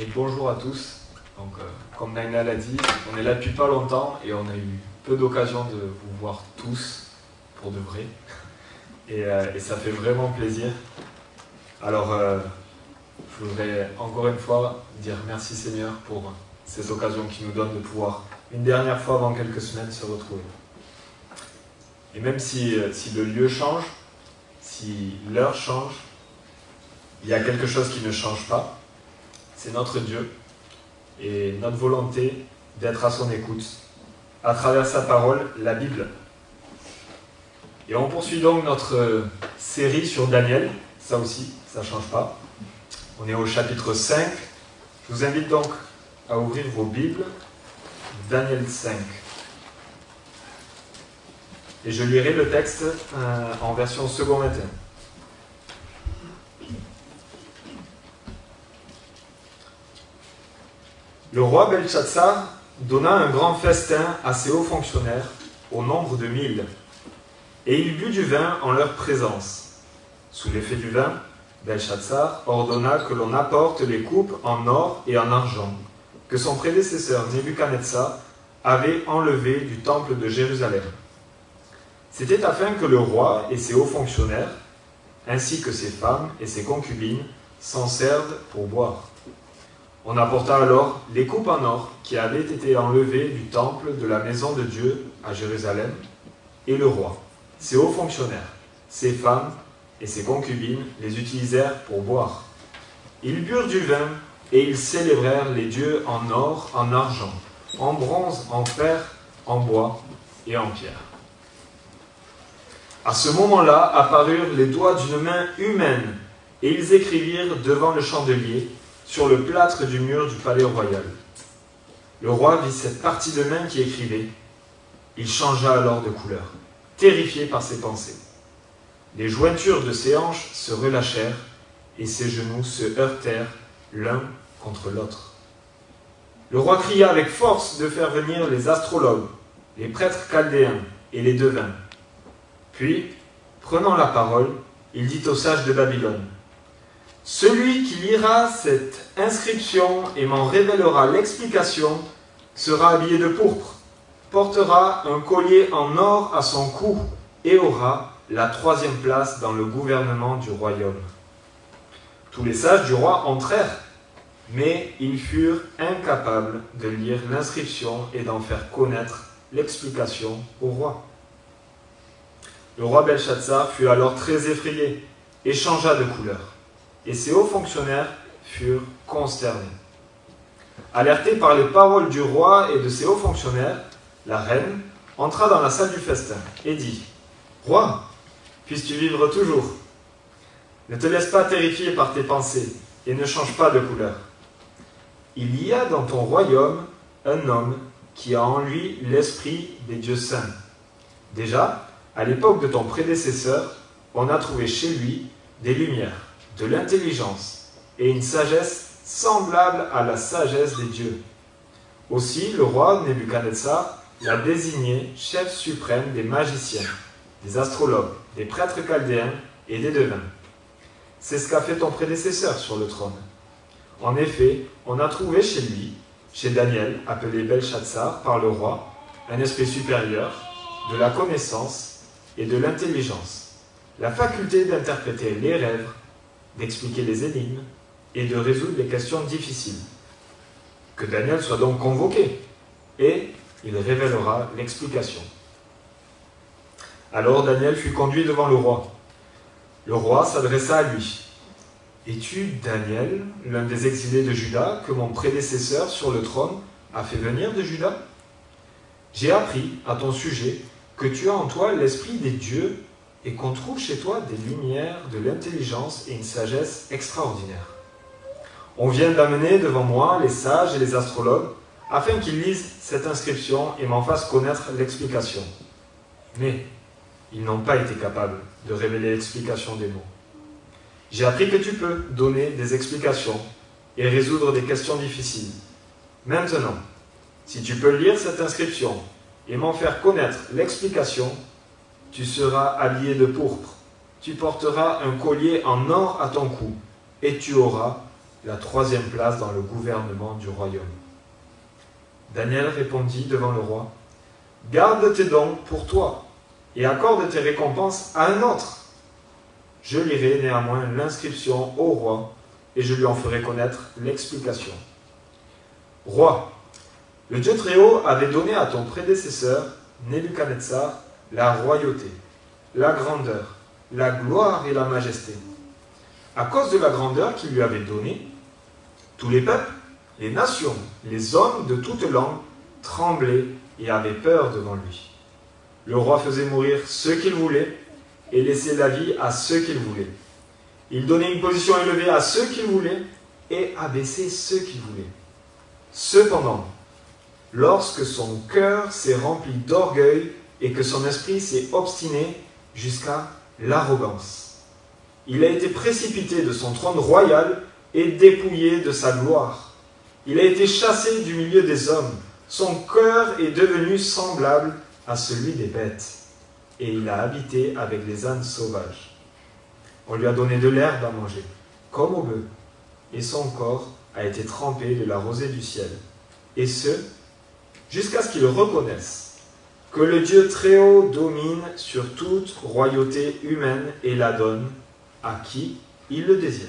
et bonjour à tous. Donc, euh, comme Naina l'a dit, on est là depuis pas longtemps et on a eu peu d'occasion de vous voir tous pour de vrai. Et, euh, et ça fait vraiment plaisir. Alors, euh, je voudrais encore une fois dire merci Seigneur pour ces occasions qui nous donnent de pouvoir une dernière fois avant quelques semaines se retrouver. Et même si, si le lieu change, si l'heure change, il y a quelque chose qui ne change pas. C'est notre Dieu et notre volonté d'être à son écoute à travers sa parole, la Bible. Et on poursuit donc notre euh, série sur Daniel. Ça aussi, ça ne change pas. On est au chapitre 5. Je vous invite donc à ouvrir vos Bibles. Daniel 5. Et je lirai le texte euh, en version second 21. Le roi Belshazzar donna un grand festin à ses hauts fonctionnaires, au nombre de mille, et il but du vin en leur présence. Sous l'effet du vin, Belshazzar ordonna que l'on apporte les coupes en or et en argent, que son prédécesseur Nebuchadnezzar avait enlevées du temple de Jérusalem. C'était afin que le roi et ses hauts fonctionnaires, ainsi que ses femmes et ses concubines, s'en servent pour boire. On apporta alors les coupes en or qui avaient été enlevées du temple de la maison de Dieu à Jérusalem, et le roi, ses hauts fonctionnaires, ses femmes et ses concubines les utilisèrent pour boire. Ils burent du vin et ils célébrèrent les dieux en or, en argent, en bronze, en fer, en bois et en pierre. À ce moment-là apparurent les doigts d'une main humaine, et ils écrivirent devant le chandelier sur le plâtre du mur du palais royal. Le roi vit cette partie de main qui écrivait. Il changea alors de couleur, terrifié par ses pensées. Les jointures de ses hanches se relâchèrent et ses genoux se heurtèrent l'un contre l'autre. Le roi cria avec force de faire venir les astrologues, les prêtres chaldéens et les devins. Puis, prenant la parole, il dit aux sages de Babylone, Celui qui lira cette inscription et m'en révélera l'explication sera habillé de pourpre, portera un collier en or à son cou et aura la troisième place dans le gouvernement du royaume. Tous les sages du roi entrèrent, mais ils furent incapables de lire l'inscription et d'en faire connaître l'explication au roi. Le roi Belshazzar fut alors très effrayé et changea de couleur, et ses hauts fonctionnaires furent consternés. Alertée par les paroles du roi et de ses hauts fonctionnaires, la reine entra dans la salle du festin et dit Roi, puisses-tu vivre toujours? Ne te laisse pas terrifier par tes pensées et ne change pas de couleur. Il y a dans ton royaume un homme qui a en lui l'esprit des dieux saints. Déjà, à l'époque de ton prédécesseur, on a trouvé chez lui des lumières, de l'intelligence et une sagesse semblable à la sagesse des dieux. Aussi, le roi Nebuchadnezzar l'a désigné chef suprême des magiciens, des astrologues, des prêtres chaldéens et des devins. C'est ce qu'a fait ton prédécesseur sur le trône. En effet, on a trouvé chez lui, chez Daniel, appelé Belshazzar par le roi, un esprit supérieur, de la connaissance et de l'intelligence, la faculté d'interpréter les rêves, d'expliquer les énigmes et de résoudre les questions difficiles. Que Daniel soit donc convoqué et il révélera l'explication. Alors Daniel fut conduit devant le roi. Le roi s'adressa à lui. Es-tu Daniel, l'un des exilés de Juda, que mon prédécesseur sur le trône a fait venir de Juda? J'ai appris à ton sujet que tu as en toi l'esprit des dieux et qu'on trouve chez toi des lumières, de l'intelligence et une sagesse extraordinaires. On vient d'amener devant moi les sages et les astrologues afin qu'ils lisent cette inscription et m'en fassent connaître l'explication. Mais ils n'ont pas été capables de révéler l'explication des mots. J'ai appris que tu peux donner des explications et résoudre des questions difficiles. Maintenant, si tu peux lire cette inscription et m'en faire connaître l'explication, tu seras habillé de pourpre, tu porteras un collier en or à ton cou, et tu auras la troisième place dans le gouvernement du royaume. Daniel répondit devant le roi, Garde tes dons pour toi et accorde tes récompenses à un autre. Je lirai néanmoins l'inscription au roi et je lui en ferai connaître l'explication. Roi, le Dieu Très-Haut avait donné à ton prédécesseur, Nebuchadnezzar, la royauté, la grandeur, la gloire et la majesté. À cause de la grandeur qu'il lui avait donnée, tous les peuples, les nations, les hommes de toutes langues tremblaient et avaient peur devant lui. Le roi faisait mourir ceux qu'il voulait et laissait la vie à ceux qu'il voulait. Il donnait une position élevée à ceux qu'il voulait et abaissait ceux qu'il voulait. Cependant, lorsque son cœur s'est rempli d'orgueil et que son esprit s'est obstiné jusqu'à l'arrogance, il a été précipité de son trône royal et dépouillé de sa gloire. Il a été chassé du milieu des hommes. Son cœur est devenu semblable à celui des bêtes. Et il a habité avec les ânes sauvages. On lui a donné de l'herbe à manger, comme au bœuf, et son corps a été trempé de la rosée du ciel. Et ce, jusqu'à ce qu'il reconnaisse que le Dieu très haut domine sur toute royauté humaine et la donne à qui il le désire.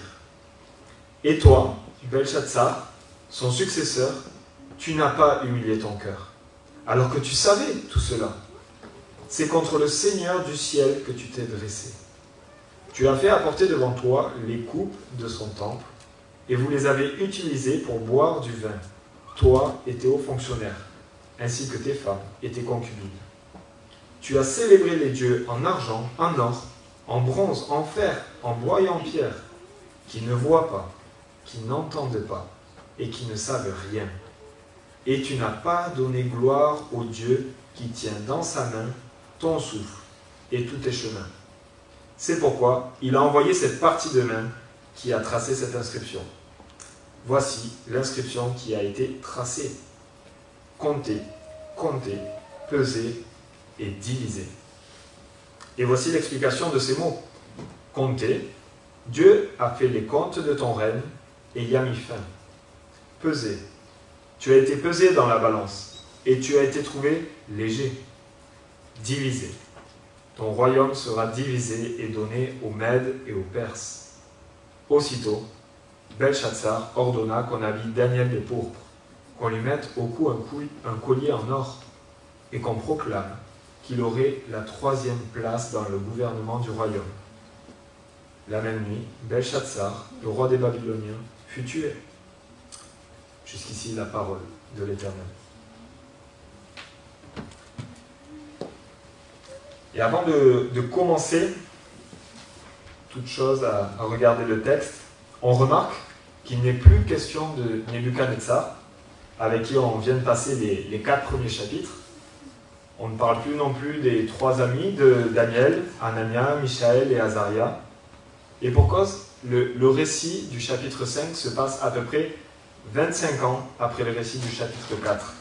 Et toi, Belshazzar, son successeur, tu n'as pas humilié ton cœur, alors que tu savais tout cela. C'est contre le Seigneur du ciel que tu t'es dressé. Tu as fait apporter devant toi les coupes de son temple, et vous les avez utilisées pour boire du vin, toi et tes hauts fonctionnaires, ainsi que tes femmes et tes concubines. Tu as célébré les dieux en argent, en or, en bronze, en fer, en bois et en pierre, qui ne voient pas, qui n'entendent pas et qui ne savent rien. Et tu n'as pas donné gloire au Dieu qui tient dans sa main ton souffle et tous tes chemins. C'est pourquoi il a envoyé cette partie de main qui a tracé cette inscription. Voici l'inscription qui a été tracée. Comptez, comptez, pesez et divisez. Et voici l'explication de ces mots. Comptez, Dieu a fait les comptes de ton règne et y a mis fin. Pesé. Tu as été pesé dans la balance et tu as été trouvé léger. Divisé. Ton royaume sera divisé et donné aux Mèdes et aux Perses. Aussitôt, Belshazzar ordonna qu'on habille Daniel des pourpres, qu'on lui mette au cou un, collier en or et qu'on proclame qu'il aurait la troisième place dans le gouvernement du royaume. La même nuit, Belshazzar, le roi des Babyloniens, fut tué. Jusqu'ici la parole de l'Éternel. Et avant de, commencer toute chose à, regarder le texte, on remarque qu'il n'est plus question de Nebuchadnezzar, avec qui on vient de passer les, quatre premiers chapitres. On ne parle plus non plus des trois amis de Daniel, Anania, Michaël et Azaria. Et pour cause, le, récit du chapitre 5 se passe à peu près 25 ans après le récit du chapitre 4.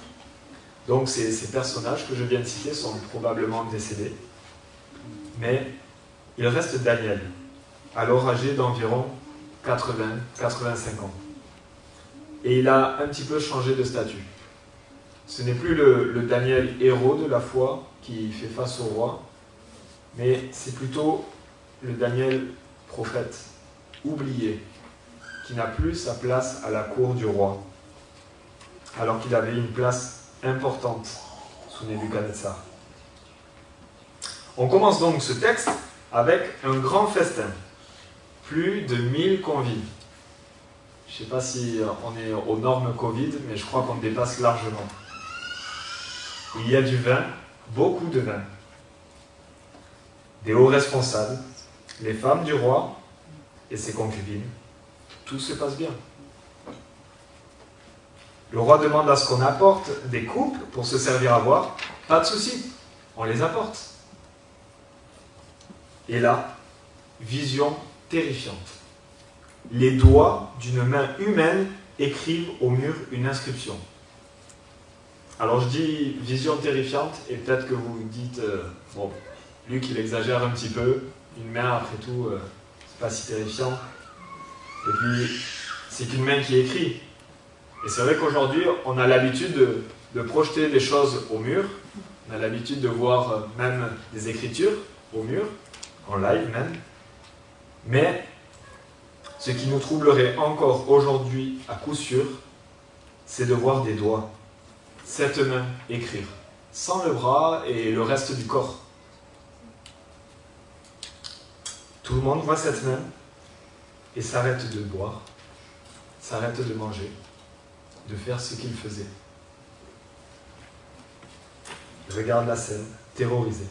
Donc ces, ces personnages que je viens de citer sont probablement décédés. Mais il reste Daniel, alors âgé d'environ 80-85 ans. Et il a un petit peu changé de statut. Ce n'est plus le, Daniel héros de la foi qui fait face au roi, mais c'est plutôt le Daniel prophète oublié, qui n'a plus sa place à la cour du roi, alors qu'il avait une place importante sous Nebuchadnezzar. On commence donc ce texte avec un grand festin, plus de 1000 convives. Je ne sais pas si on est aux normes Covid, mais je crois qu'on dépasse largement. Il y a du vin, beaucoup de vin. Des hauts responsables, les femmes du roi et ses concubines, tout se passe bien. Le roi demande à ce qu'on apporte des coupes pour se servir à boire. Pas de souci, on les apporte. Et là, vision terrifiante. Les doigts d'une main humaine écrivent au mur une inscription. Alors je dis vision terrifiante, et peut-être que vous dites, euh, bon, Luc il exagère un petit peu, une main après tout, euh, pas si terrifiant. Et puis, c'est qu'une main qui écrit. Et c'est vrai qu'aujourd'hui, on a l'habitude de, projeter des choses au mur, on a l'habitude de voir euh, même des écritures au mur, en live même. Mais ce qui nous troublerait encore aujourd'hui à coup sûr, c'est de voir des doigts, cette main écrire, sans le bras et le reste du corps. Tout le monde voit cette main et s'arrête de boire, s'arrête de manger, de faire ce qu'il faisait. regarde la scène, terrorisé.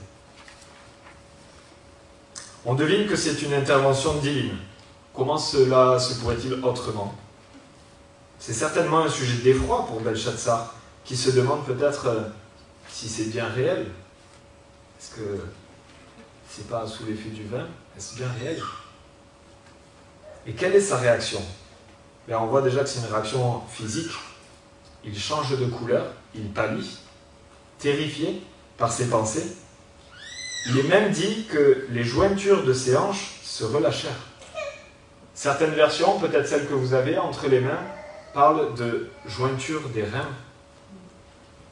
On devine que c'est une intervention divine. Comment cela se pourrait-il autrement? C'est certainement un sujet d'effroi pour Belshazzar, qui se demande peut-être euh, si c'est bien réel. Est-ce que c'est pas sous l'effet du vin? Est-ce bien réel? Et quelle est sa réaction? Ben, On voit déjà que c'est une réaction physique. Il change de couleur, il pâlit, terrifié par ses pensées. Il est même dit que les jointures de ses hanches se relâchèrent. Certaines versions, peut-être celles que vous avez entre les mains, parlent de jointure des reins.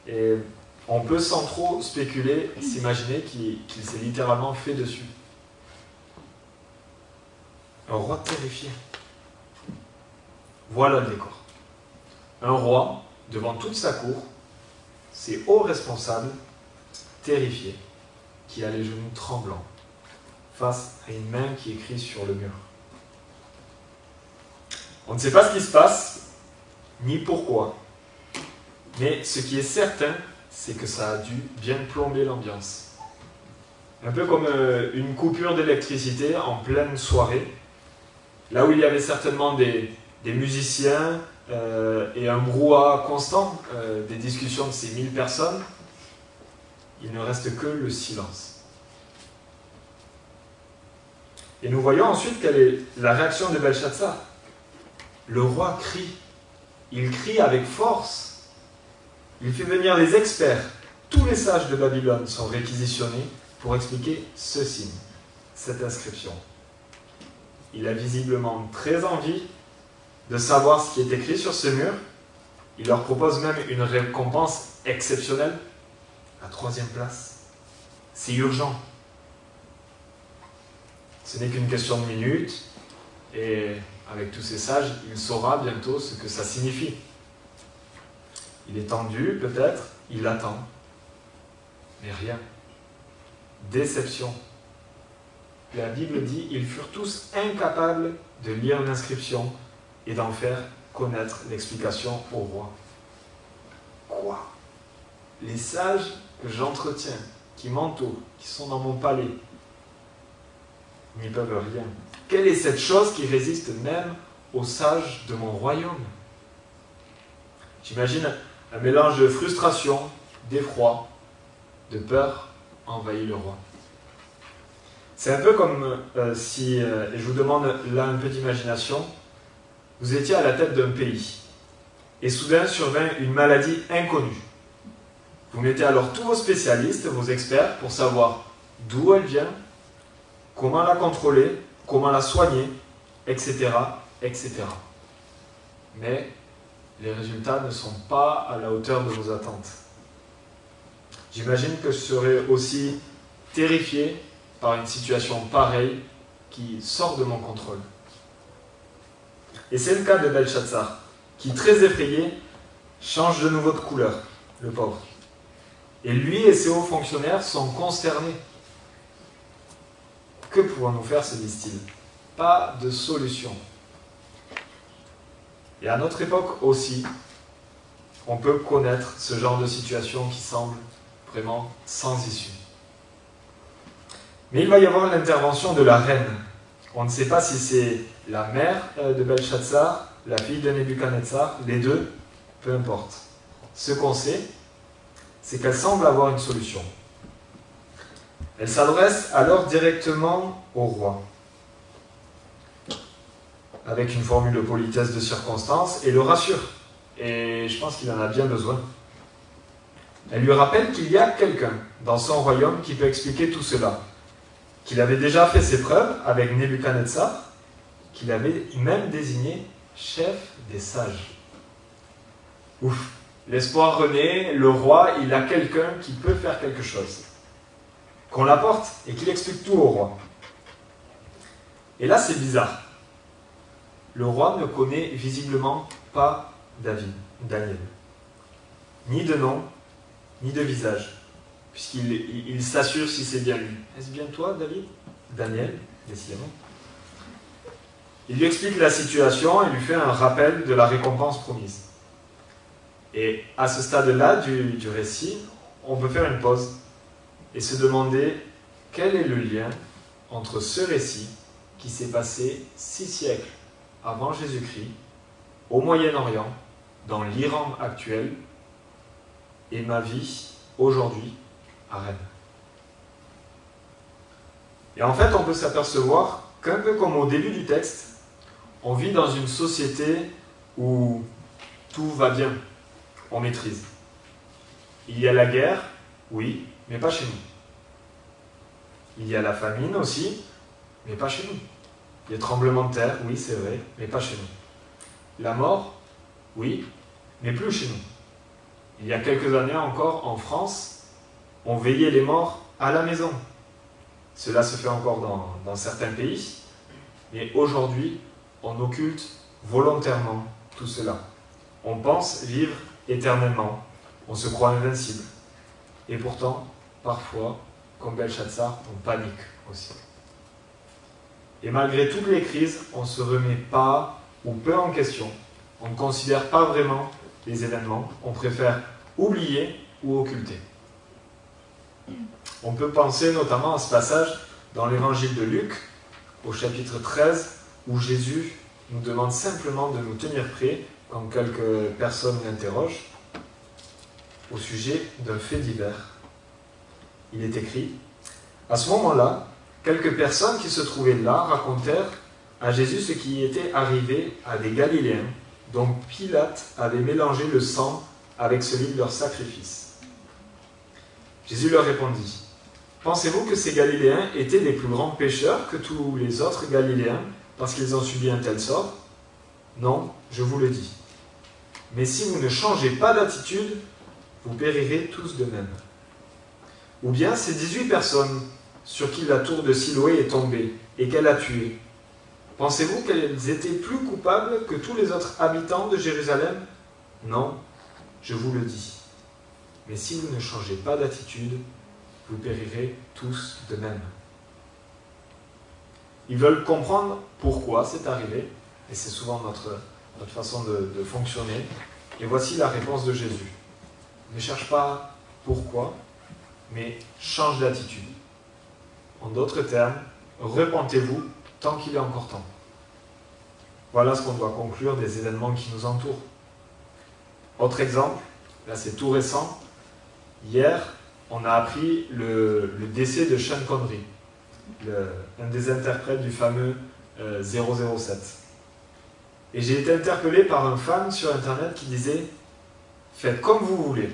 Et on peut sans trop spéculer s'imaginer qu'il s'est littéralement fait dessus. Un roi terrifié. Voilà le décor. Un roi, devant toute sa cour, ses hauts responsables, terrifiés, qui a les genoux tremblants, face à une main qui écrit sur le mur. On ne sait pas ce qui se passe, ni pourquoi, mais ce qui est certain, c'est que ça a dû bien plomber l'ambiance. Un peu comme euh, une coupure d'électricité en pleine soirée, là où il y avait certainement des, musiciens euh, et un brouhaha constant, euh, des discussions de ces mille personnes, il ne reste que le silence. Et nous voyons ensuite quelle est la réaction de Belshazzar. Le roi crie. Il crie avec force. Il fait venir les experts. Tous les sages de Babylone sont réquisitionnés pour expliquer ce signe, cette inscription. Il a visiblement très envie de savoir ce qui est écrit sur ce mur. Il leur propose même une récompense exceptionnelle, la troisième place. C'est urgent. Ce n'est qu'une question de minutes, et avec tous ces sages, il saura bientôt ce que ça signifie. Il est tendu, peut-être, il attend. Mais rien. Déception. La Bible dit ils furent tous incapables de lire l'inscription et d'en faire connaître l'explication au roi. Quoi? Les sages que j'entretiens, qui m'entourent, qui sont dans mon palais, n'y peuvent rien. Quelle est cette chose qui résiste même aux sages de mon royaume? J'imagine un mélange de frustration, d'effroi, de peur envahit le roi. C'est un peu comme euh, si, euh, et je vous demande là un peu d'imagination, vous étiez à la tête d'un pays et soudain survint une maladie inconnue. Vous mettez alors tous vos spécialistes, vos experts, pour savoir d'où elle vient, comment la contrôler, comment la soigner, etc., etc. Mais les résultats ne sont pas à la hauteur de vos attentes. J'imagine que je serais aussi terrifié par une situation pareille qui sort de mon contrôle. Et c'est le cas de Belshazzar, qui, très effrayé, change de nouveau de couleur, le pauvre. Et lui et ses hauts fonctionnaires sont consternés. Que pouvons-nous faire, se disent-ils Pas de solution. Et à notre époque aussi, on peut connaître ce genre de situation qui semble vraiment sans issue. Mais il va y avoir l'intervention de la reine. On ne sait pas si c'est la mère euh, de Belshazzar, la fille de Nebuchadnezzar, les deux, peu importe. Ce qu'on sait, c'est qu'elle semble avoir une solution. Elle s'adresse alors directement au roi avec une formule de politesse de circonstance et le rassure. Et je pense qu'il en a bien besoin. Elle lui rappelle qu'il y a quelqu'un dans son royaume qui peut expliquer tout cela, qu'il avait déjà fait ses preuves avec Nebuchadnezzar, qu'il avait même désigné chef des sages. Ouf, l'espoir renaît, le roi, il a quelqu'un qui peut faire quelque chose. Qu'on l'apporte et qu'il explique tout au roi. Et là, c'est bizarre. Le roi ne connaît visiblement pas David, Daniel. Ni de nom, ni de visage. Puisqu'il il, s'assure si c'est bien lui. Est-ce bien toi, David? Daniel, décidément. Il lui explique la situation et lui fait un rappel de la récompense promise. Et à ce stade-là du, du récit, on peut faire une pause et se demander quel est le lien entre ce récit qui s'est passé six siècles avant Jésus-Christ, au Moyen-Orient, dans l'Iran actuel, et ma vie aujourd'hui à Rennes. Et en fait, on peut s'apercevoir qu'un peu comme au début du texte, on vit dans une société où tout va bien, on maîtrise. Il y a la guerre, oui, mais pas chez nous. Il y a la famine aussi, mais pas chez nous. Il y a tremblement de terre, oui, c'est vrai, mais pas chez nous. La mort, oui, mais plus chez nous. Il y a quelques années encore, en France, on veillait les morts à la maison. Cela se fait encore dans, dans certains pays, mais aujourd'hui, on occulte volontairement tout cela. On pense vivre éternellement, on se croit invincible. Et pourtant, parfois, comme Belshazzar, on panique aussi. Et malgré toutes les crises, on ne se remet pas ou peu en question. On ne considère pas vraiment les événements. On préfère oublier ou occulter. On peut penser notamment à ce passage dans l'évangile de Luc, au chapitre 13, où Jésus nous demande simplement de nous tenir prêts quand quelques personnes l'interrogent au sujet d'un fait divers. Il est écrit, à ce moment-là, quelques personnes qui se trouvaient là racontèrent à Jésus ce qui était arrivé à des Galiléens dont Pilate avait mélangé le sang avec celui de leur sacrifice. Jésus leur répondit, Pensez-vous que ces Galiléens étaient des plus grands pécheurs que tous les autres Galiléens parce qu'ils ont subi un tel sort? Non, je vous le dis. Mais si vous ne changez pas d'attitude, vous périrez tous de même. Ou bien ces 18 personnes sur qui la tour de Siloé est tombée et qu'elle a tué, pensez-vous qu'elles étaient plus coupables que tous les autres habitants de Jérusalem? Non, je vous le dis. Mais si vous ne changez pas d'attitude, vous périrez tous de même. Ils veulent comprendre pourquoi c'est arrivé, et c'est souvent notre, notre façon de, de fonctionner. Et voici la réponse de Jésus. Ne cherche pas pourquoi, mais change d'attitude. En d'autres termes, repentez-vous tant qu'il est encore temps. Voilà ce qu'on doit conclure des événements qui nous entourent. Autre exemple, là c'est tout récent. Hier, on a appris le, décès de Sean Connery, un des interprètes du fameux 007. Euh, Et j'ai été interpellé par un fan sur Internet qui disait Faites comme vous voulez,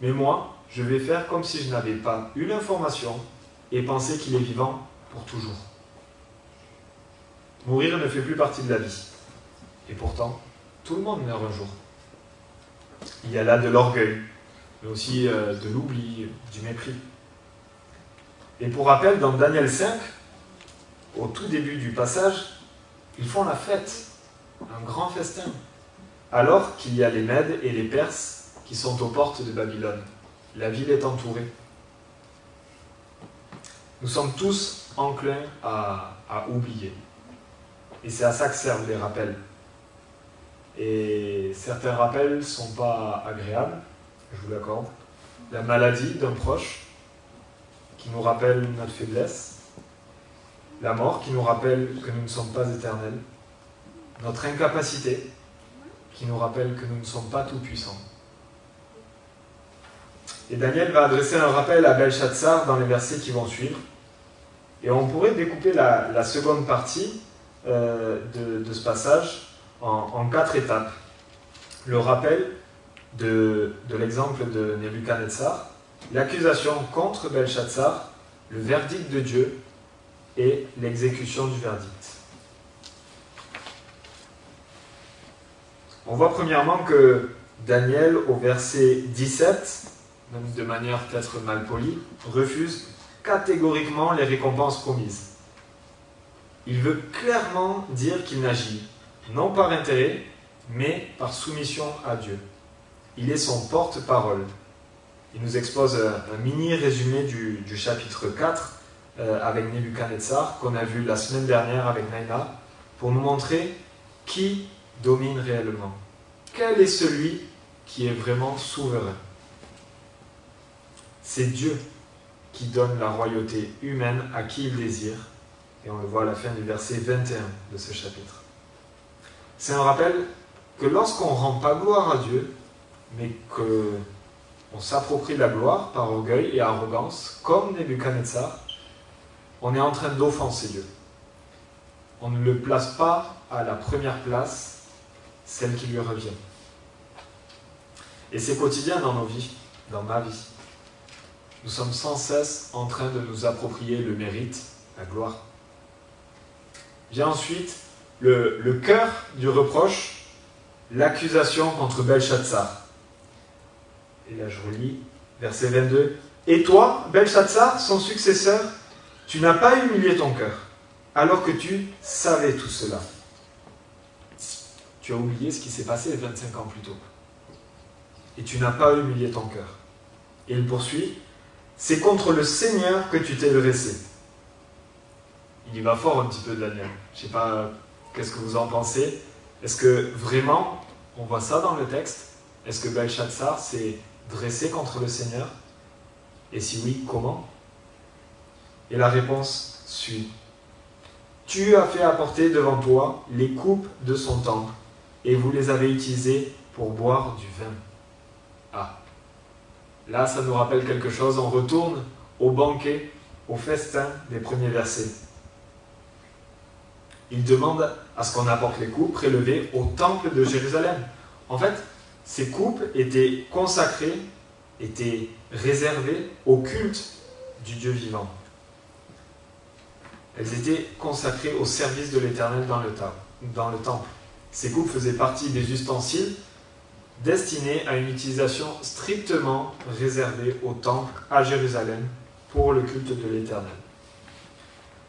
mais moi, je vais faire comme si je n'avais pas eu l'information et penser qu'il est vivant pour toujours. Mourir ne fait plus partie de la vie. Et pourtant, tout le monde meurt un jour. Il y a là de l'orgueil, mais aussi euh, de l'oubli, du mépris. Et pour rappel, dans Daniel 5, au tout début du passage, ils font la fête, un grand festin, alors qu'il y a les Mèdes et les Perses qui sont aux portes de Babylone. La ville est entourée. Nous sommes tous enclins à, oublier. Et c'est à ça que servent les rappels. Et certains rappels ne sont pas agréables, je vous l'accorde. La maladie d'un proche qui nous rappelle notre faiblesse. La mort qui nous rappelle que nous ne sommes pas éternels. Notre incapacité qui nous rappelle que nous ne sommes pas tout-puissants. Et Daniel va adresser un rappel à Belshazzar dans les versets qui vont suivre. Et on pourrait découper la, seconde partie euh, de, ce passage en, quatre étapes. Le rappel de, de l'exemple de Nebuchadnezzar, l'accusation contre Belshazzar, le verdict de Dieu et l'exécution du verdict. On voit premièrement que Daniel, au verset 17, de manière peut-être mal polie, refuse catégoriquement les récompenses promises. Il veut clairement dire qu'il n'agit non par intérêt, mais par soumission à Dieu. Il est son porte-parole. Il nous expose un mini résumé du, chapitre 4 euh, avec Nebuchadnezzar qu'on a vu la semaine dernière avec Naina pour nous montrer qui domine réellement. Quel est celui qui est vraiment souverain? C'est Dieu qui donne la royauté humaine à qui il désire. Et on le voit à la fin du verset 21 de ce chapitre. C'est un rappel que lorsqu'on ne rend pas gloire à Dieu, mais qu'on s'approprie la gloire par orgueil et arrogance, comme Nebuchadnezzar, on est en train d'offenser Dieu. On ne le place pas à la première place, celle qui lui revient. Et c'est quotidien dans nos vies, dans ma vie. Nous sommes sans cesse en train de nous approprier le mérite, la gloire. Vient ensuite le, cœur du reproche, l'accusation contre Belshazzar. Et là je relis, verset 22. Et toi, Belshazzar, son successeur, tu n'as pas humilié ton cœur, alors que tu savais tout cela. Tu as oublié ce qui s'est passé 25 ans plus tôt. Et tu n'as pas humilié ton cœur. Et il poursuit, c'est contre le Seigneur que tu t'es dressé. Il y va fort un petit peu, Daniel. Je ne sais pas, qu'est-ce que vous en pensez Est-ce que vraiment, on voit ça dans le texte? Est-ce que Belshazzar s'est dressé contre le Seigneur? Et si oui, comment? Et la réponse suit. Tu as fait apporter devant toi les coupes de son temple, et vous les avez utilisées pour boire du vin. Ah, là ça nous rappelle quelque chose, on retourne au banquet, au festin des premiers versets. Il demande à ce qu'on apporte les coupes prélevées au temple de Jérusalem. En fait, ces coupes étaient consacrées, étaient réservées au culte du Dieu vivant. Elles étaient consacrées au service de l'Éternel dans, dans le temple. Ces coupes faisaient partie des ustensiles destinés à une utilisation strictement réservée au temple à Jérusalem pour le culte de l'Éternel.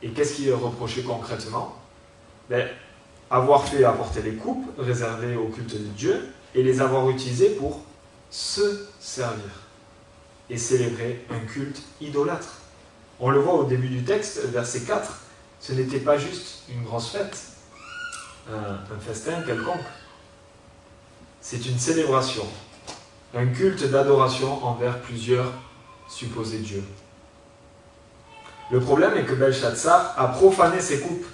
Et qu'est-ce qui est reproché concrètement? Ben, Avoir fait apporter les coupes réservées au culte de Dieu et les avoir utilisés pour se servir et célébrer un culte idolâtre. On le voit au début du texte, verset 4, ce n'était pas juste une grosse fête, un, festin quelconque. C'est une célébration, un culte d'adoration envers plusieurs supposés dieux. Le problème est que Belshazzar a profané ses coupes.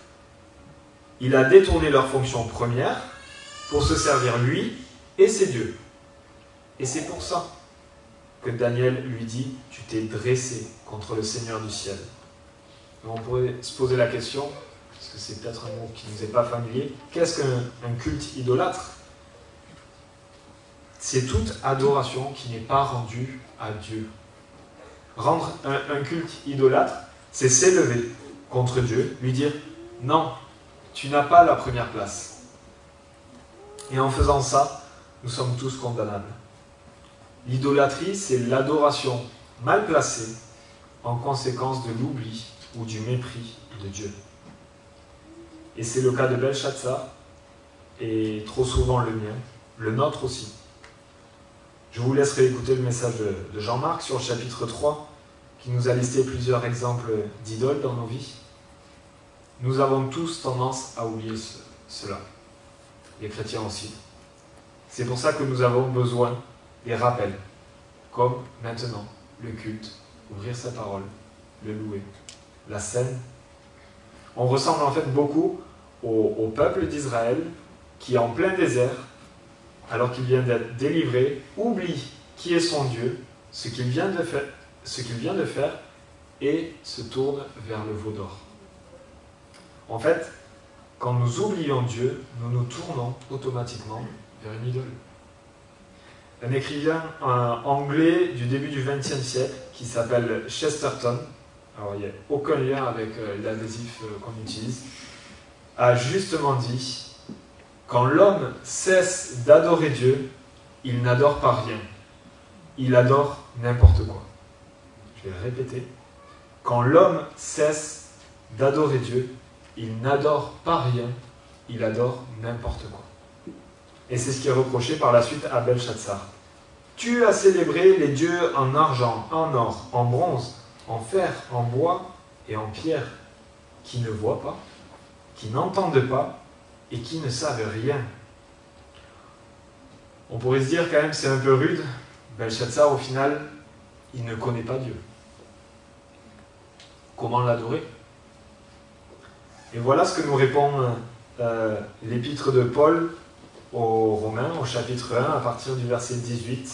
Il a détourné leur fonction première pour se servir lui et ses dieux. Et c'est pour ça que Daniel lui dit, tu t'es dressé contre le Seigneur du ciel. on pourrait se poser la question, parce que c'est peut-être un mot qui ne nous est pas familier, qu'est-ce qu'un culte idolâtre? C'est toute adoration qui n'est pas rendue à Dieu. Rendre un, culte idolâtre, c'est s'élever contre Dieu, lui dire, non, tu n'as pas la première place. Et en faisant ça, nous sommes tous condamnables. L'idolâtrie, c'est l'adoration mal placée en conséquence de l'oubli ou du mépris de Dieu. Et c'est le cas de Belshazzar, et trop souvent le mien, le nôtre aussi. Je vous laisserai écouter le message de Jean-Marc sur le chapitre 3, qui nous a listé plusieurs exemples d'idoles dans nos vies. Nous avons tous tendance à oublier cela, les chrétiens aussi. C'est pour ça que nous avons besoin des rappels, comme maintenant le culte, ouvrir sa parole, le louer, la scène. On ressemble en fait beaucoup au, peuple d'Israël qui, en plein désert, alors qu'il vient d'être délivré, oublie qui est son Dieu, ce qu'il vient de faire, et se tourne vers le veau d'or. En fait, quand nous oublions Dieu, nous nous tournons automatiquement vers une idole. Un écrivain anglais du début du XXe siècle qui s'appelle Chesterton, alors il n'y a aucun lien avec euh, l'adhésif euh, qu'on utilise, a justement dit Quand l'homme cesse d'adorer Dieu, il n'adore pas rien. Il adore n'importe quoi. Je vais répéter. Quand l'homme cesse d'adorer Dieu, il n'adore pas rien, il adore n'importe quoi. Et c'est ce qui est reproché par la suite à Belshazzar. Tu as célébré les dieux en argent, en or, en bronze, en fer, en bois et en pierre, qui ne voient pas, qui n'entendent pas et qui ne savent rien. On pourrait se dire quand même c'est un peu rude. Belshazzar, au final, il ne connaît pas Dieu. Comment l'adorer? Et voilà ce que nous répond euh, l'épître de Paul aux Romains, au chapitre 1, à partir du verset 18.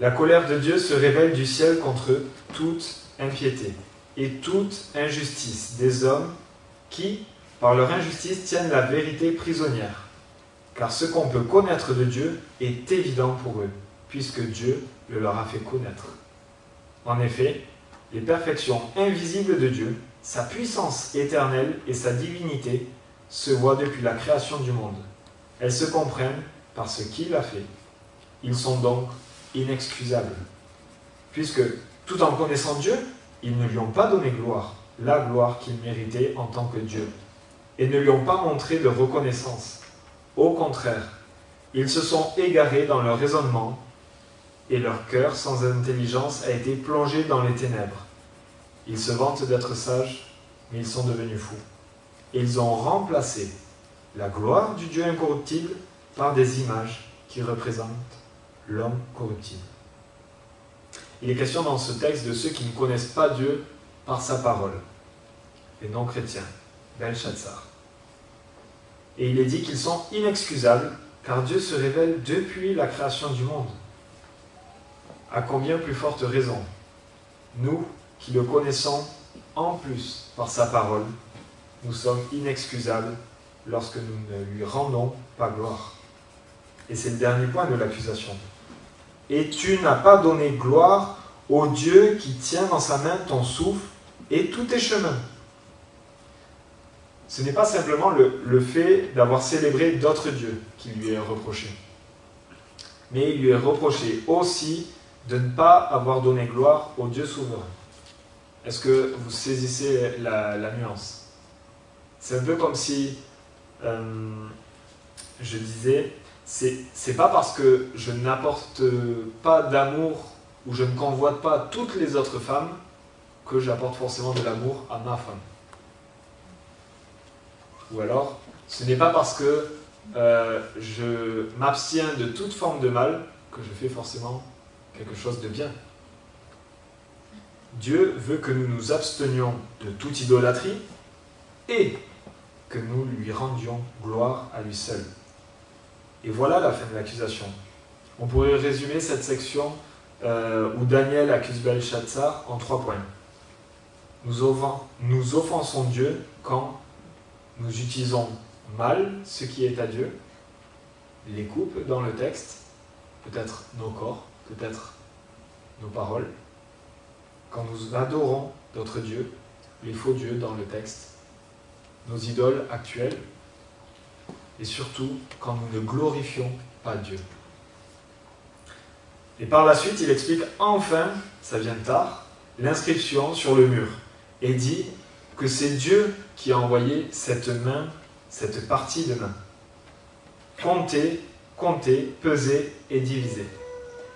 La colère de Dieu se révèle du ciel contre toute impiété et toute injustice des hommes qui, par leur injustice, tiennent la vérité prisonnière. Car ce qu'on peut connaître de Dieu est évident pour eux, puisque Dieu le leur a fait connaître. En effet, les perfections invisibles de Dieu, sa puissance éternelle et sa divinité se voient depuis la création du monde. Elles se comprennent par ce qu'il a fait. Ils sont donc inexcusables. Puisque, tout en connaissant Dieu, ils ne lui ont pas donné gloire, la gloire qu'il méritait en tant que Dieu, et ne lui ont pas montré de reconnaissance. Au contraire, ils se sont égarés dans leur raisonnement, et leur cœur sans intelligence a été plongé dans les ténèbres. Ils se vantent d'être sages, mais ils sont devenus fous. Ils ont remplacé la gloire du Dieu incorruptible par des images qui représentent l'homme corruptible. Il est question dans ce texte de ceux qui ne connaissent pas Dieu par sa parole, les non-chrétiens, Belshazzar. Et il est dit qu'ils sont inexcusables car Dieu se révèle depuis la création du monde. À combien plus forte raison, nous qui le connaissons en plus par sa parole, nous sommes inexcusables lorsque nous ne lui rendons pas gloire. Et c'est le dernier point de l'accusation. Et tu n'as pas donné gloire au Dieu qui tient dans sa main ton souffle et tous tes chemins. Ce n'est pas simplement le, fait d'avoir célébré d'autres dieux qui lui est reproché, mais il lui est reproché aussi de ne pas avoir donné gloire au Dieu souverain. Est-ce que vous saisissez la, la nuance? C'est un peu comme si euh, je disais, c'est pas parce que je n'apporte pas d'amour ou je ne convoite pas toutes les autres femmes que j'apporte forcément de l'amour à ma femme. Ou alors, ce n'est pas parce que euh, je m'abstiens de toute forme de mal que je fais forcément quelque chose de bien. Dieu veut que nous nous abstenions de toute idolâtrie et que nous lui rendions gloire à lui seul. Et voilà la fin de l'accusation. On pourrait résumer cette section euh, où Daniel accuse Belshazzar en trois points. Nous, nous offensons Dieu quand nous utilisons mal ce qui est à Dieu, les coupes dans le texte, peut-être nos corps, peut-être nos paroles, quand nous adorons d'autres dieux, les faux dieux dans le texte, nos idoles actuelles, et surtout quand nous ne glorifions pas Dieu. Et par la suite, il explique enfin, ça vient tard, l'inscription sur le mur, et dit que c'est Dieu qui a envoyé cette main, cette partie de main. Compter, compter, peser et diviser.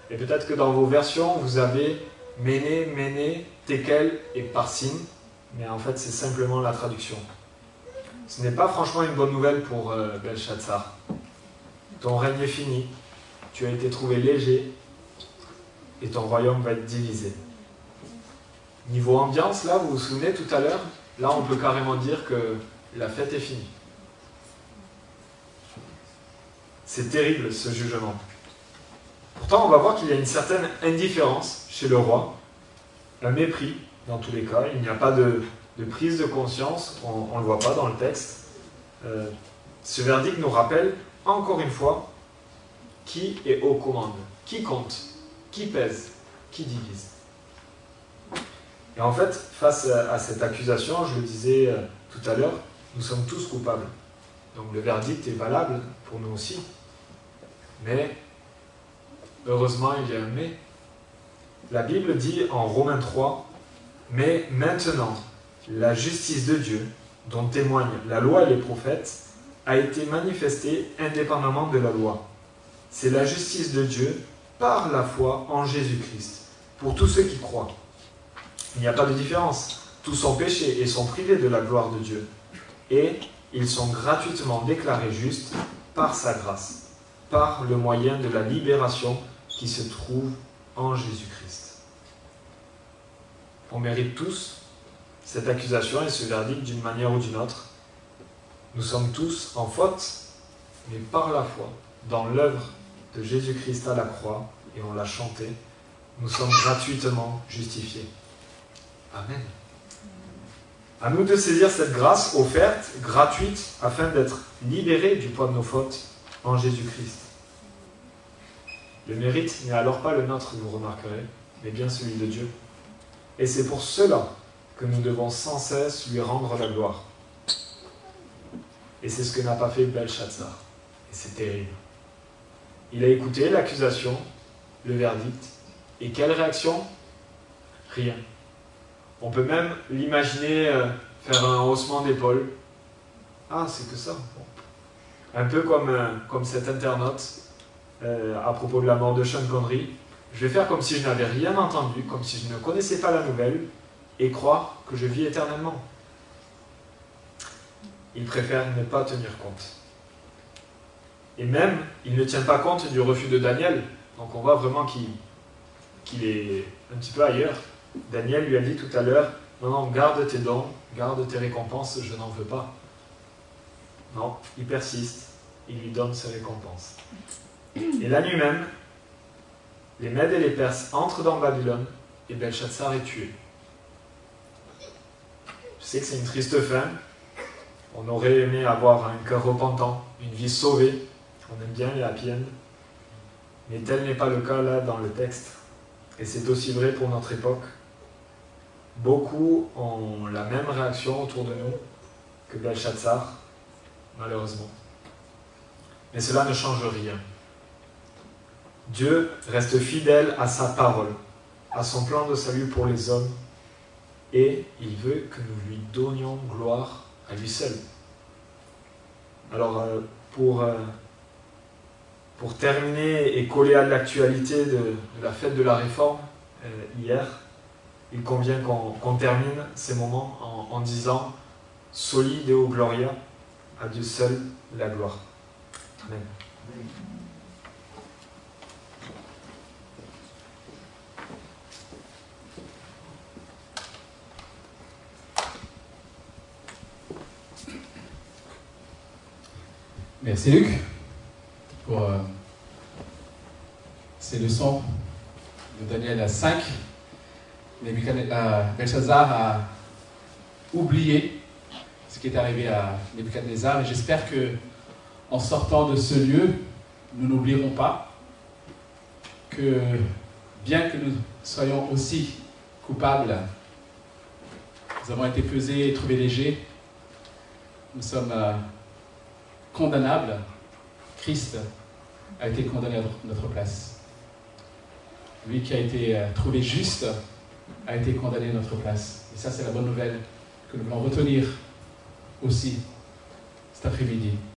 Et peut-être que dans vos versions, vous avez Méné, Méné, Tekel et Parsin, mais en fait c'est simplement la traduction. Ce n'est pas franchement une bonne nouvelle pour euh, Belshazzar. Ton règne est fini, tu as été trouvé léger et ton royaume va être divisé. Niveau ambiance, là, vous vous souvenez tout à l'heure, là on peut carrément dire que la fête est finie. C'est terrible ce jugement. Pourtant, on va voir qu'il y a une certaine indifférence chez le roi, un mépris dans tous les cas. Il n'y a pas de, prise de conscience, on ne le voit pas dans le texte. Euh, ce verdict nous rappelle encore une fois qui est aux commandes, qui compte, qui pèse, qui divise. Et en fait, face à, cette accusation, je le disais euh, tout à l'heure, nous sommes tous coupables. Donc le verdict est valable pour nous aussi. Mais, heureusement, il y a un mais. La Bible dit en Romains 3, mais maintenant, la justice de Dieu, dont témoignent la loi et les prophètes, a été manifestée indépendamment de la loi. C'est la justice de Dieu par la foi en Jésus-Christ, pour tous ceux qui croient. Il n'y a pas de différence. Tous sont péchés et sont privés de la gloire de Dieu. Et ils sont gratuitement déclarés justes par sa grâce, par le moyen de la libération qui se trouve en Jésus-Christ. On mérite tous cette accusation et ce verdict d'une manière ou d'une autre. Nous sommes tous en faute, mais par la foi, dans l'œuvre de Jésus-Christ à la croix, et on l'a chanté, nous sommes gratuitement justifiés. Amen. À nous de saisir cette grâce offerte, gratuite, afin d'être libérés du poids de nos fautes en Jésus-Christ. Le mérite n'est alors pas le nôtre, vous remarquerez, mais bien celui de Dieu. Et c'est pour cela que nous devons sans cesse lui rendre la gloire. Et c'est ce que n'a pas fait Belshazzar. Et c'est terrible. Il a écouté l'accusation, le verdict, et quelle réaction? Rien. On peut même l'imaginer euh, faire un haussement d'épaule. Ah, c'est que ça. Un peu comme, euh, comme cet internaute euh, à propos de la mort de Sean Connery. Je vais faire comme si je n'avais rien entendu, comme si je ne connaissais pas la nouvelle, et croire que je vis éternellement. Il préfère ne pas tenir compte. Et même, il ne tient pas compte du refus de Daniel. Donc on voit vraiment qu'il est un petit peu ailleurs. Daniel lui a dit tout à l'heure, non, non, garde tes dons, garde tes récompenses, je n'en veux pas. Non, il persiste, il lui donne ses récompenses. Et la nuit même, les Mèdes et les Perses entrent dans Babylone et Belshazzar est tué. Je sais que c'est une triste fin. On aurait aimé avoir un cœur repentant, une vie sauvée. On aime bien les happy. Mais tel n'est pas le cas là dans le texte. Et c'est aussi vrai pour notre époque. Beaucoup ont la même réaction autour de nous que Belshazzar, malheureusement. Mais cela ne change rien. Dieu reste fidèle à sa parole, à son plan de salut pour les hommes, et il veut que nous lui donnions gloire à lui seul. Alors, euh, pour, euh, pour terminer et coller à l'actualité de, la fête de la Réforme, euh, hier, il convient qu'on termine ces moments en, disant Soli Deo Gloria, à Dieu seul la gloire. Amen. Merci Luc pour euh, ces leçons de Daniel 5. Euh, Belshazzar a oublié ce qui est arrivé à Nebuchadnezzar et j'espère que en sortant de ce lieu, nous n'oublierons pas que bien que nous soyons aussi coupables, nous avons été pesés et trouvés légers, nous sommes euh, condamnable, Christ a été condamné à notre place. Lui qui a été euh, trouvé juste a été condamné à notre place. Et ça, c'est la bonne nouvelle que nous voulons retenir aussi cet après-midi.